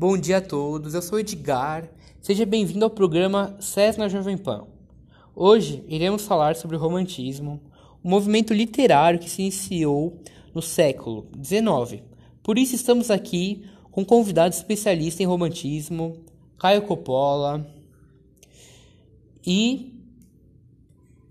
Bom dia a todos, eu sou Edgar. Seja bem-vindo ao programa SES na Jovem Pan. Hoje iremos falar sobre o romantismo, um movimento literário que se iniciou no século XIX. Por isso estamos aqui com um convidado especialista em romantismo, Caio Coppola. E